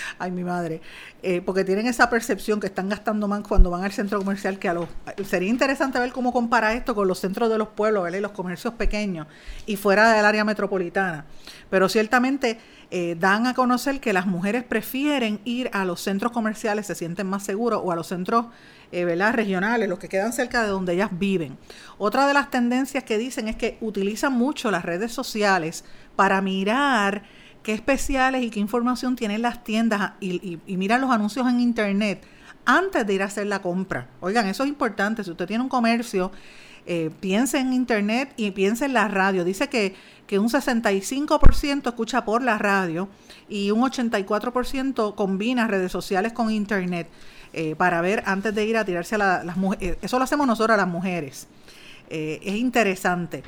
Ay, mi madre. Eh, porque tienen esa percepción que están gastando más cuando van al centro comercial que a los... Sería interesante ver cómo compara esto con los centros de los pueblos. Y los comercios pequeños y fuera del área metropolitana. Pero ciertamente eh, dan a conocer que las mujeres prefieren ir a los centros comerciales, se sienten más seguros, o a los centros eh, ¿verdad? regionales, los que quedan cerca de donde ellas viven. Otra de las tendencias que dicen es que utilizan mucho las redes sociales para mirar qué especiales y qué información tienen las tiendas y, y, miran los anuncios en internet antes de ir a hacer la compra. Oigan, eso es importante. Si usted tiene un comercio, eh, piense en internet y piense en la radio. Dice que, que un 65% escucha por la radio y un 84% combina redes sociales con internet eh, para ver antes de ir a tirarse a las mujeres. Eso lo hacemos nosotros las mujeres. Eh, es interesante.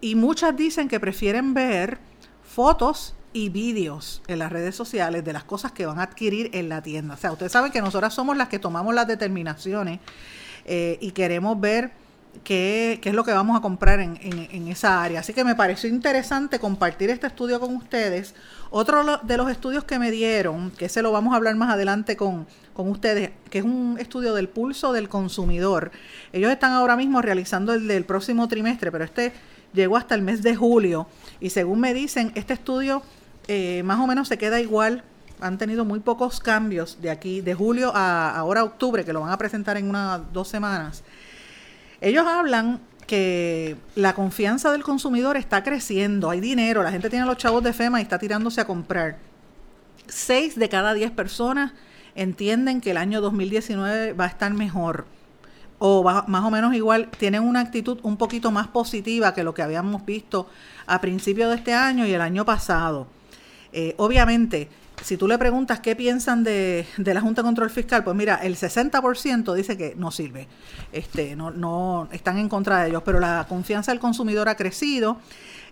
Y muchas dicen que prefieren ver fotos y vídeos en las redes sociales de las cosas que van a adquirir en la tienda. O sea, ustedes saben que nosotras somos las que tomamos las determinaciones eh, y queremos ver qué, qué, es lo que vamos a comprar en, en, esa área. Así que me pareció interesante compartir este estudio con ustedes. Otro de los estudios que me dieron, que se lo vamos a hablar más adelante con, con ustedes, que es un estudio del pulso del consumidor. Ellos están ahora mismo realizando el del próximo trimestre, pero este llegó hasta el mes de julio. Y según me dicen, este estudio eh, más o menos se queda igual. Han tenido muy pocos cambios de aquí, de julio a ahora octubre, que lo van a presentar en unas dos semanas. Ellos hablan que la confianza del consumidor está creciendo, hay dinero, la gente tiene los chavos de FEMA y está tirándose a comprar. Seis de cada diez personas entienden que el año 2019 va a estar mejor o más o menos igual, tienen una actitud un poquito más positiva que lo que habíamos visto a principios de este año y el año pasado. Eh, obviamente, si tú le preguntas qué piensan de, la Junta de Control Fiscal, pues mira, el 60% dice que no sirve, este, no, no están en contra de ellos, pero la confianza del consumidor ha crecido.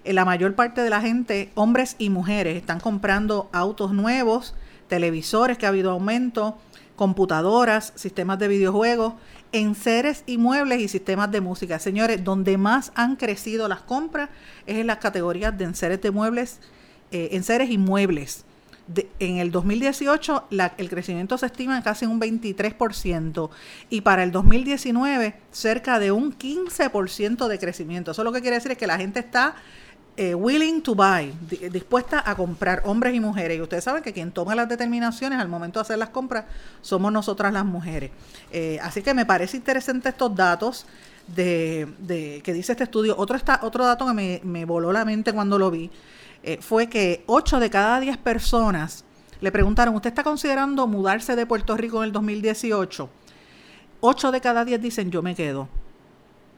Eh, la mayor parte de la gente, hombres y mujeres, están comprando autos nuevos, televisores, que ha habido aumento, computadoras, sistemas de videojuegos, enseres y muebles y sistemas de música. Señores, donde más han crecido las compras es en las categorías de enseres de muebles eh, en seres inmuebles. en el 2018 el crecimiento se estima en casi un 23% y para el 2019 cerca de un 15% de crecimiento. Eso lo que quiere decir es que la gente está eh, willing to buy, dispuesta a comprar, hombres y mujeres. Y ustedes saben que quien toma las determinaciones al momento de hacer las compras somos nosotras las mujeres. Eh, así que me parece interesante estos datos de, que dice este estudio. Otro, otro dato que me, me voló la mente cuando lo vi eh, fue que 8 de cada 10 personas le preguntaron, ¿usted está considerando mudarse de Puerto Rico en el 2018? 8 de cada 10 dicen, yo me quedo.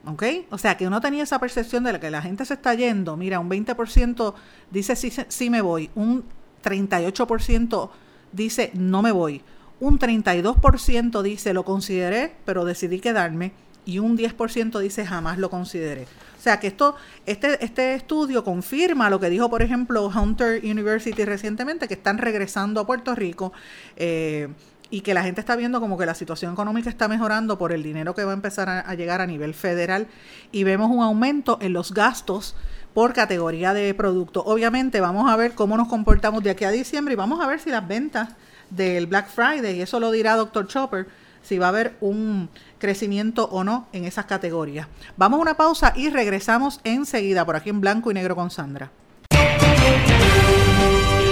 ¿Ok? O sea, que uno tenía esa percepción de que la gente se está yendo. Mira, un 20% dice sí, sí me voy. Un 38% dice no me voy. Un 32% dice lo consideré, pero decidí quedarme. Y un 10% dice jamás lo consideré. O sea que esto, este, este estudio confirma lo que dijo, por ejemplo, Hunter University recientemente, que están regresando a Puerto Rico. Eh, y que la gente está viendo como que la situación económica está mejorando por el dinero que va a empezar a, llegar a nivel federal y vemos un aumento en los gastos por categoría de producto. Obviamente vamos a ver cómo nos comportamos de aquí a diciembre y vamos a ver si las ventas del Black Friday, y eso lo dirá Dr. Chopper, si va a haber un crecimiento o no en esas categorías. Vamos a una pausa y regresamos enseguida por aquí en blanco y negro con Sandra.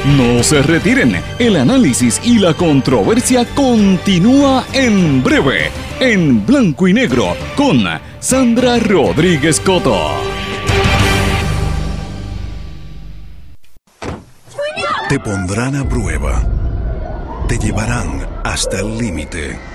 No se retiren, el análisis y la controversia continúa en breve, en blanco y negro, con Sandra Rodríguez Coto. Te pondrán a prueba te llevarán hasta el límite.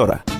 Porque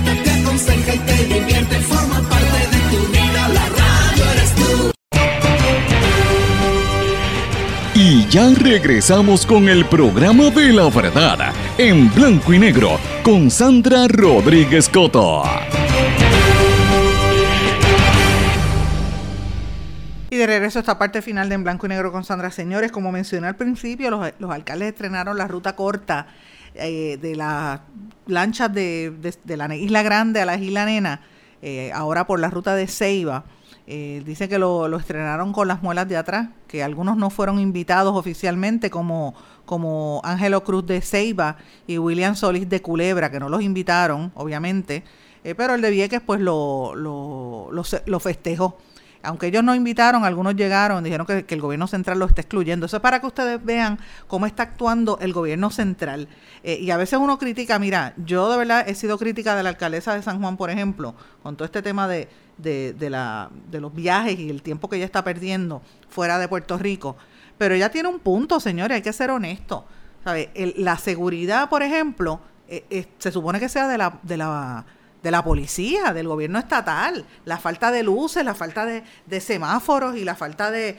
ya regresamos con el programa de la verdad en blanco y negro con Sandra Rodríguez Coto. Y de regreso a esta parte final de En Blanco y Negro con Sandra. Señores, como mencioné al principio, los, los alcaldes estrenaron la ruta corta eh, de las lanchas de, de- la Isla Grande a la Isla Nena, eh, ahora por la ruta de Ceiba. Eh, dice que lo, lo estrenaron con las muelas de atrás, que algunos no fueron invitados oficialmente, como, como Ángelo Cruz de Ceiba y William Solís de Culebra, que no los invitaron, obviamente, eh, pero el de Vieques pues lo, lo, lo, lo festejó. Aunque ellos no invitaron, algunos llegaron, dijeron que, el gobierno central lo está excluyendo. Eso es para que ustedes vean cómo está actuando el gobierno central. Eh, y a veces uno critica, mira, yo de verdad he sido crítica de la alcaldesa de San Juan, por ejemplo, con todo este tema de, de, de la, de los viajes y el tiempo que ella está perdiendo fuera de Puerto Rico. Pero ella tiene un punto, señores, hay que ser honesto. ¿Sabe? La seguridad, por ejemplo, eh, se supone que sea de la, de la de la policía, del gobierno estatal, la falta de luces, la falta de, semáforos y la falta de,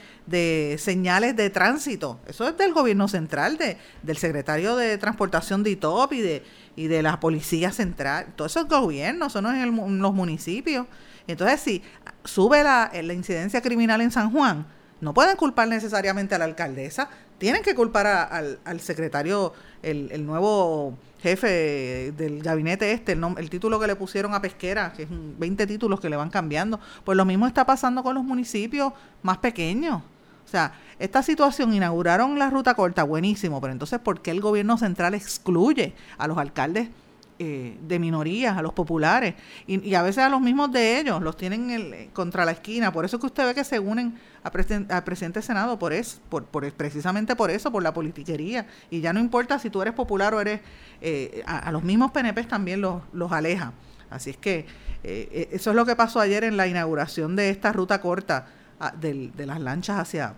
señales de tránsito. Eso es del gobierno central, de, del secretario de Transportación de ITOP y de, y de la policía central. Todo eso es gobierno, eso no es el los municipios. Entonces, si sube la, la incidencia criminal en San Juan, no pueden culpar necesariamente a la alcaldesa, tienen que culpar a- al, al secretario, el nuevo jefe del gabinete este, el, el título que le pusieron a Pesquera, que es un 20 títulos que le van cambiando. Pues lo mismo está pasando con los municipios más pequeños. O sea, esta situación inauguraron la ruta corta, buenísimo, pero entonces, ¿por qué el gobierno central excluye a los alcaldes eh, de minorías, a los populares, y, a veces a los mismos de ellos, los tienen el, contra la esquina. Por eso es que usted ve que se unen al presidente Senado, por, eso, por, precisamente por eso, por la politiquería. Y ya no importa si tú eres popular o eres, eh, a, los mismos PNP también los, aleja. Así es que eh, eso es lo que pasó ayer en la inauguración de esta ruta corta de, de las lanchas hacia,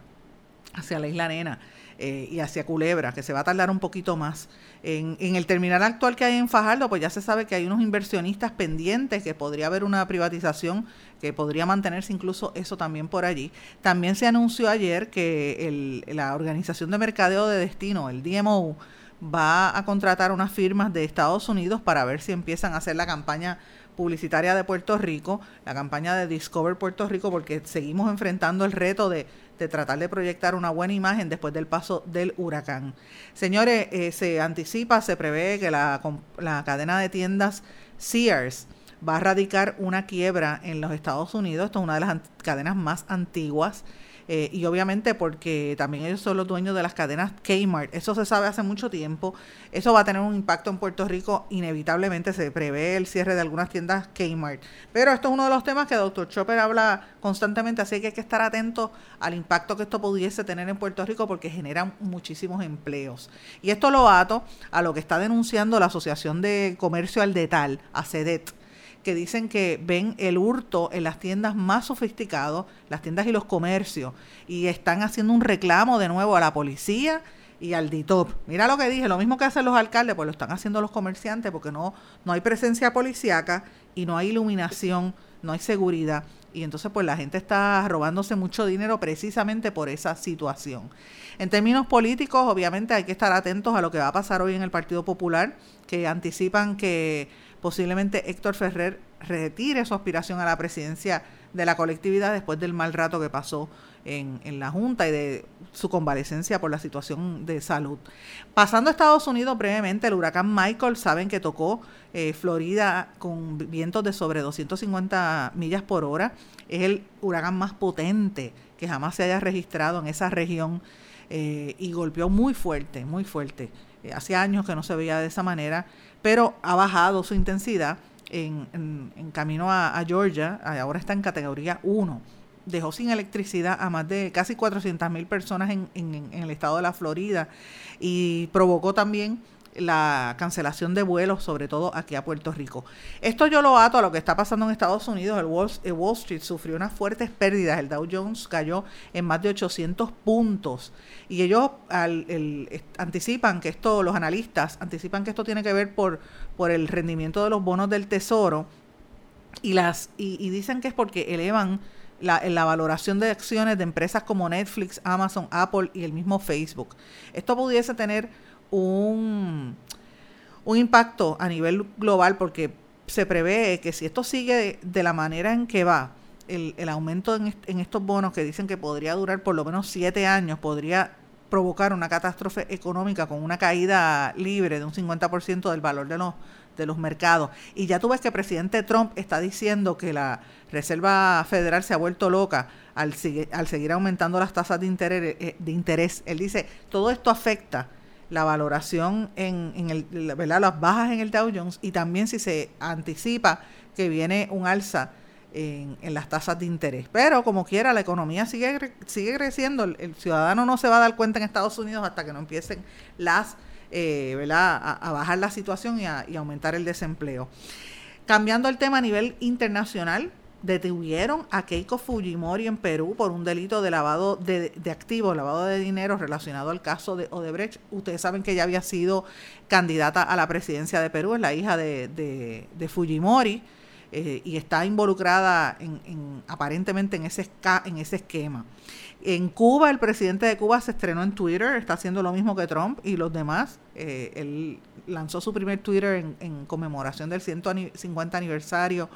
hacia la isla Nena. Eh, y hacia Culebra, que se va a tardar un poquito más. En, en, el terminal actual que hay en Fajardo, pues ya se sabe que hay unos inversionistas pendientes, que podría haber una privatización que podría mantenerse incluso eso también por allí. También se anunció ayer que el, la Organización de Mercadeo de Destino, el DMO, va a contratar unas firmas de Estados Unidos para ver si empiezan a hacer la campaña publicitaria de Puerto Rico, la campaña de Discover Puerto Rico, porque seguimos enfrentando el reto de de tratar de proyectar una buena imagen después del paso del huracán. Señores, eh, se anticipa, se prevé que la, la cadena de tiendas Sears va a radicar una quiebra en los Estados Unidos. Esto es una de las cadenas más antiguas eh, y obviamente porque también ellos son los dueños de las cadenas Kmart. Eso se sabe hace mucho tiempo. Eso va a tener un impacto en Puerto Rico. Inevitablemente se prevé el cierre de algunas tiendas Kmart. Pero esto es uno de los temas que Dr. Chopper habla constantemente, así que hay que estar atento al impacto que esto pudiese tener en Puerto Rico porque genera muchísimos empleos. Y esto lo ato a lo que está denunciando la Asociación de Comercio al Detal, ACEDET que dicen que ven el hurto en las tiendas más sofisticados, las tiendas y los comercios, y están haciendo un reclamo de nuevo a la policía y al DITOP. Mira lo que dije, lo mismo que hacen los alcaldes, pues lo están haciendo los comerciantes porque no, no hay presencia policíaca y no hay iluminación, no hay seguridad. Y entonces pues la gente está robándose mucho dinero precisamente por esa situación. En términos políticos, obviamente hay que estar atentos a lo que va a pasar hoy en el Partido Popular, que anticipan que posiblemente Héctor Ferrer retire su aspiración a la presidencia de la colectividad después del mal rato que pasó en, la Junta y de su convalecencia por la situación de salud. Pasando a Estados Unidos brevemente, el huracán Michael, saben que tocó eh, Florida con vientos de sobre 250 millas por hora. Es el huracán más potente que jamás se haya registrado en esa región eh, y golpeó muy fuerte, muy fuerte. Eh, hace años que no se veía de esa manera pero ha bajado su intensidad en, en, camino a, Georgia, ahora está en categoría 1. Dejó sin electricidad a más de casi 400 mil personas en, en, el estado de la Florida y provocó también la cancelación de vuelos, sobre todo aquí a Puerto Rico. Esto yo lo ato a lo que está pasando en Estados Unidos. El Wall, Street sufrió unas fuertes pérdidas. El Dow Jones cayó en más de 800 puntos. Y ellos anticipan que esto, los analistas anticipan que esto tiene que ver por, por el rendimiento de los bonos del tesoro. Y, las, y, dicen que es porque elevan la, la, valoración de acciones de empresas como Netflix, Amazon, Apple y el mismo Facebook. Esto pudiese tener un, un impacto a nivel global porque se prevé que si esto sigue de, la manera en que va, el, el aumento en, en, estos bonos que dicen que podría durar por lo menos siete años, podría provocar una catástrofe económica con una caída libre de un 50% del valor de los, de los mercados. Y ya tú ves que el presidente Trump está diciendo que la Reserva Federal se ha vuelto loca al, al seguir aumentando las tasas de interés, eh, de interés. Él dice, todo esto afecta la valoración en, en el, ¿verdad? las bajas en el Dow Jones y también si se anticipa que viene un alza en, en, las tasas de interés. Pero como quiera, la economía sigue, sigue creciendo. El, ciudadano no se va a dar cuenta en Estados Unidos hasta que no empiecen las, eh, ¿verdad? A, bajar la situación y, a, aumentar el desempleo. Cambiando el tema a nivel internacional, detuvieron a Keiko Fujimori en Perú por un delito de lavado de, activos, lavado de dinero relacionado al caso de Odebrecht. Ustedes saben que ella había sido candidata a la presidencia de Perú, es la hija de, Fujimori eh, y está involucrada en, aparentemente en ese, esquema. En Cuba, el presidente de Cuba se estrenó en Twitter, está haciendo lo mismo que Trump y los demás. Eh, él lanzó su primer Twitter en, conmemoración del 150 aniversario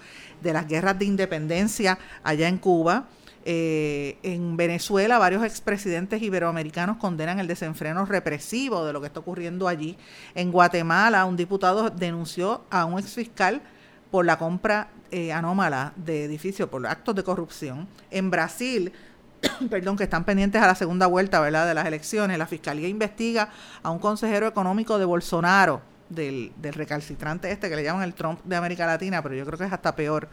de las guerras de independencia allá en Cuba. Eh, en Venezuela, varios expresidentes iberoamericanos condenan el desenfreno represivo de lo que está ocurriendo allí. En Guatemala, un diputado denunció a un exfiscal por la compra eh, anómala de edificios, por actos de corrupción. En Brasil, perdón, que están pendientes a la segunda vuelta, ¿verdad?, de las elecciones. La fiscalía investiga a un consejero económico de Bolsonaro, del, del recalcitrante este que le llaman el Trump de América Latina, pero yo creo que es hasta peor,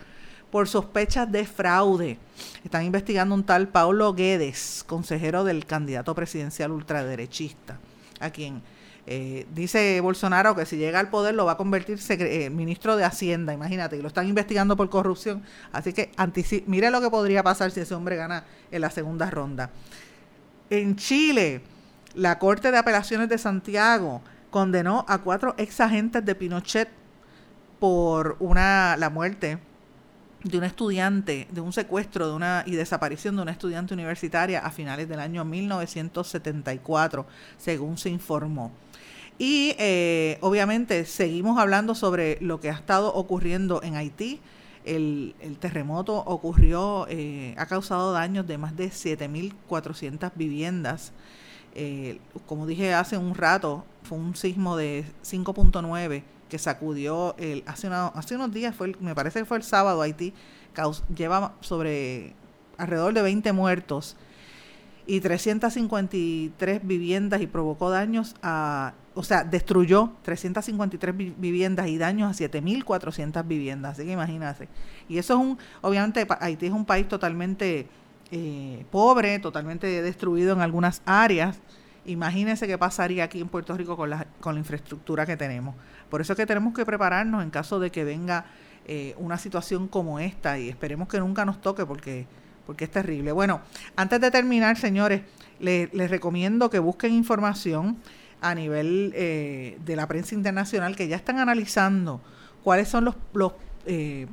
por sospechas de fraude. Están investigando un tal Paulo Guedes, consejero del candidato presidencial ultraderechista, a quien eh, dice Bolsonaro que si llega al poder lo va a convertir eh, ministro de Hacienda, imagínate, y lo están investigando por corrupción. Así que mire lo que podría pasar si ese hombre gana en la segunda ronda. En Chile, la Corte de Apelaciones de Santiago condenó a cuatro ex agentes de Pinochet por una la muerte de un estudiante, de un secuestro de una y desaparición de una estudiante universitaria a finales del año 1974, según se informó. Y eh, obviamente seguimos hablando sobre lo que ha estado ocurriendo en Haití. El, terremoto ocurrió, eh, ha causado daños de más de 7.400 viviendas. Eh, como dije hace un rato, fue un sismo de 5.9 que sacudió el, hace, hace unos días, fue me parece que fue el sábado, Haití lleva sobre alrededor de 20 muertos y 353 viviendas y provocó daños a o sea, destruyó 353 viviendas y daños a 7.400 viviendas. Así que imagínate. Y eso es un, obviamente Haití es un país totalmente eh, pobre, totalmente destruido en algunas áreas. Imagínense qué pasaría aquí en Puerto Rico con la, con la infraestructura que tenemos. Por eso es que tenemos que prepararnos en caso de que venga eh, una situación como esta y esperemos que nunca nos toque porque, porque es terrible. Bueno, antes de terminar, señores, les recomiendo que busquen información a nivel eh, de la prensa internacional que ya están analizando cuáles son los, los, eh,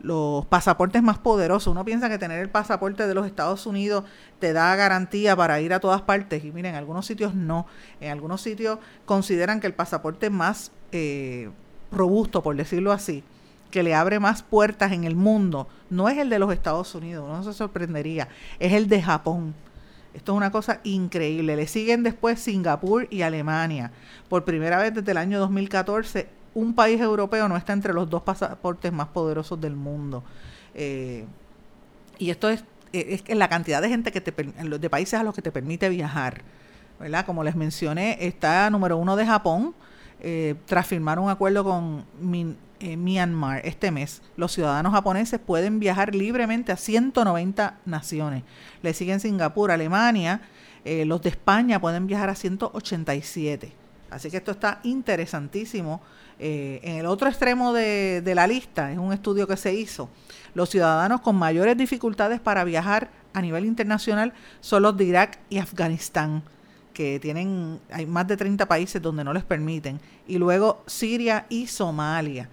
los pasaportes más poderosos. Uno piensa que tener el pasaporte de los Estados Unidos te da garantía para ir a todas partes y miren, en algunos sitios no. En algunos sitios consideran que el pasaporte más eh, robusto, por decirlo así, que le abre más puertas en el mundo, no es el de los Estados Unidos, no se sorprendería, es el de Japón. Esto es una cosa increíble. Le siguen después Singapur y Alemania. Por primera vez desde el año 2014, un país europeo no está entre los dos pasaportes más poderosos del mundo. Eh, y esto es, eh, es la cantidad de gente que te, de países a los que te permite viajar. ¿verdad? Como les mencioné, está número uno de Japón, eh, tras firmar un acuerdo con Myanmar este mes, los ciudadanos japoneses pueden viajar libremente a 190 naciones. Le siguen Singapur, Alemania, eh, los de España pueden viajar a 187. Así que esto está interesantísimo. Eh, en el otro extremo de, de la lista, es un estudio que se hizo, los ciudadanos con mayores dificultades para viajar a nivel internacional son los de Irak y Afganistán que tienen, hay más de 30 países donde no les permiten, y luego Siria y Somalia.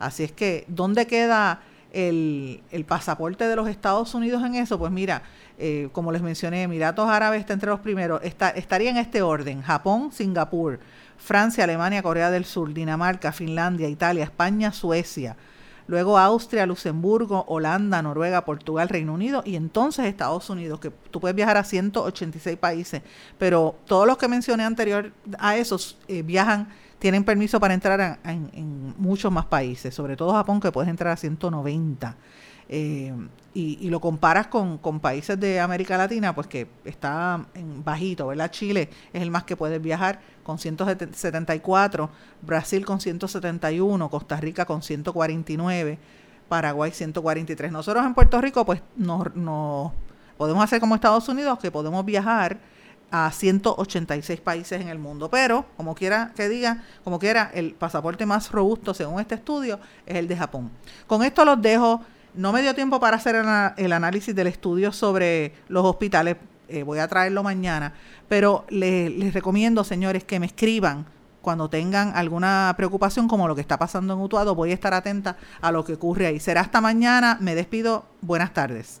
Así es que, ¿dónde queda el, pasaporte de los Estados Unidos en eso? Pues mira, eh, como les mencioné, Emiratos Árabes está entre los primeros, está, estaría en este orden, Japón, Singapur, Francia, Alemania, Corea del Sur, Dinamarca, Finlandia, Italia, España, Suecia, luego Austria, Luxemburgo, Holanda, Noruega, Portugal, Reino Unido y entonces Estados Unidos, que tú puedes viajar a 186 países, pero todos los que mencioné anterior a esos eh, viajan tienen permiso para entrar en, muchos más países, sobre todo Japón, que puedes entrar a 190. Eh, y, lo comparas con, países de América Latina, pues que está bajito, ¿verdad? Chile es el más que puedes viajar con 174, Brasil con 171, Costa Rica con 149, Paraguay 143. Nosotros en Puerto Rico, pues nos, nos podemos hacer como Estados Unidos, que podemos viajar a 186 países en el mundo. Pero, como quiera que diga, como quiera, el pasaporte más robusto, según este estudio, es el de Japón. Con esto los dejo. No me dio tiempo para hacer el, análisis del estudio sobre los hospitales. Eh, voy a traerlo mañana. Pero les, recomiendo, señores, que me escriban cuando tengan alguna preocupación como lo que está pasando en Utuado. Voy a estar atenta a lo que ocurre ahí. Será hasta mañana. Me despido. Buenas tardes.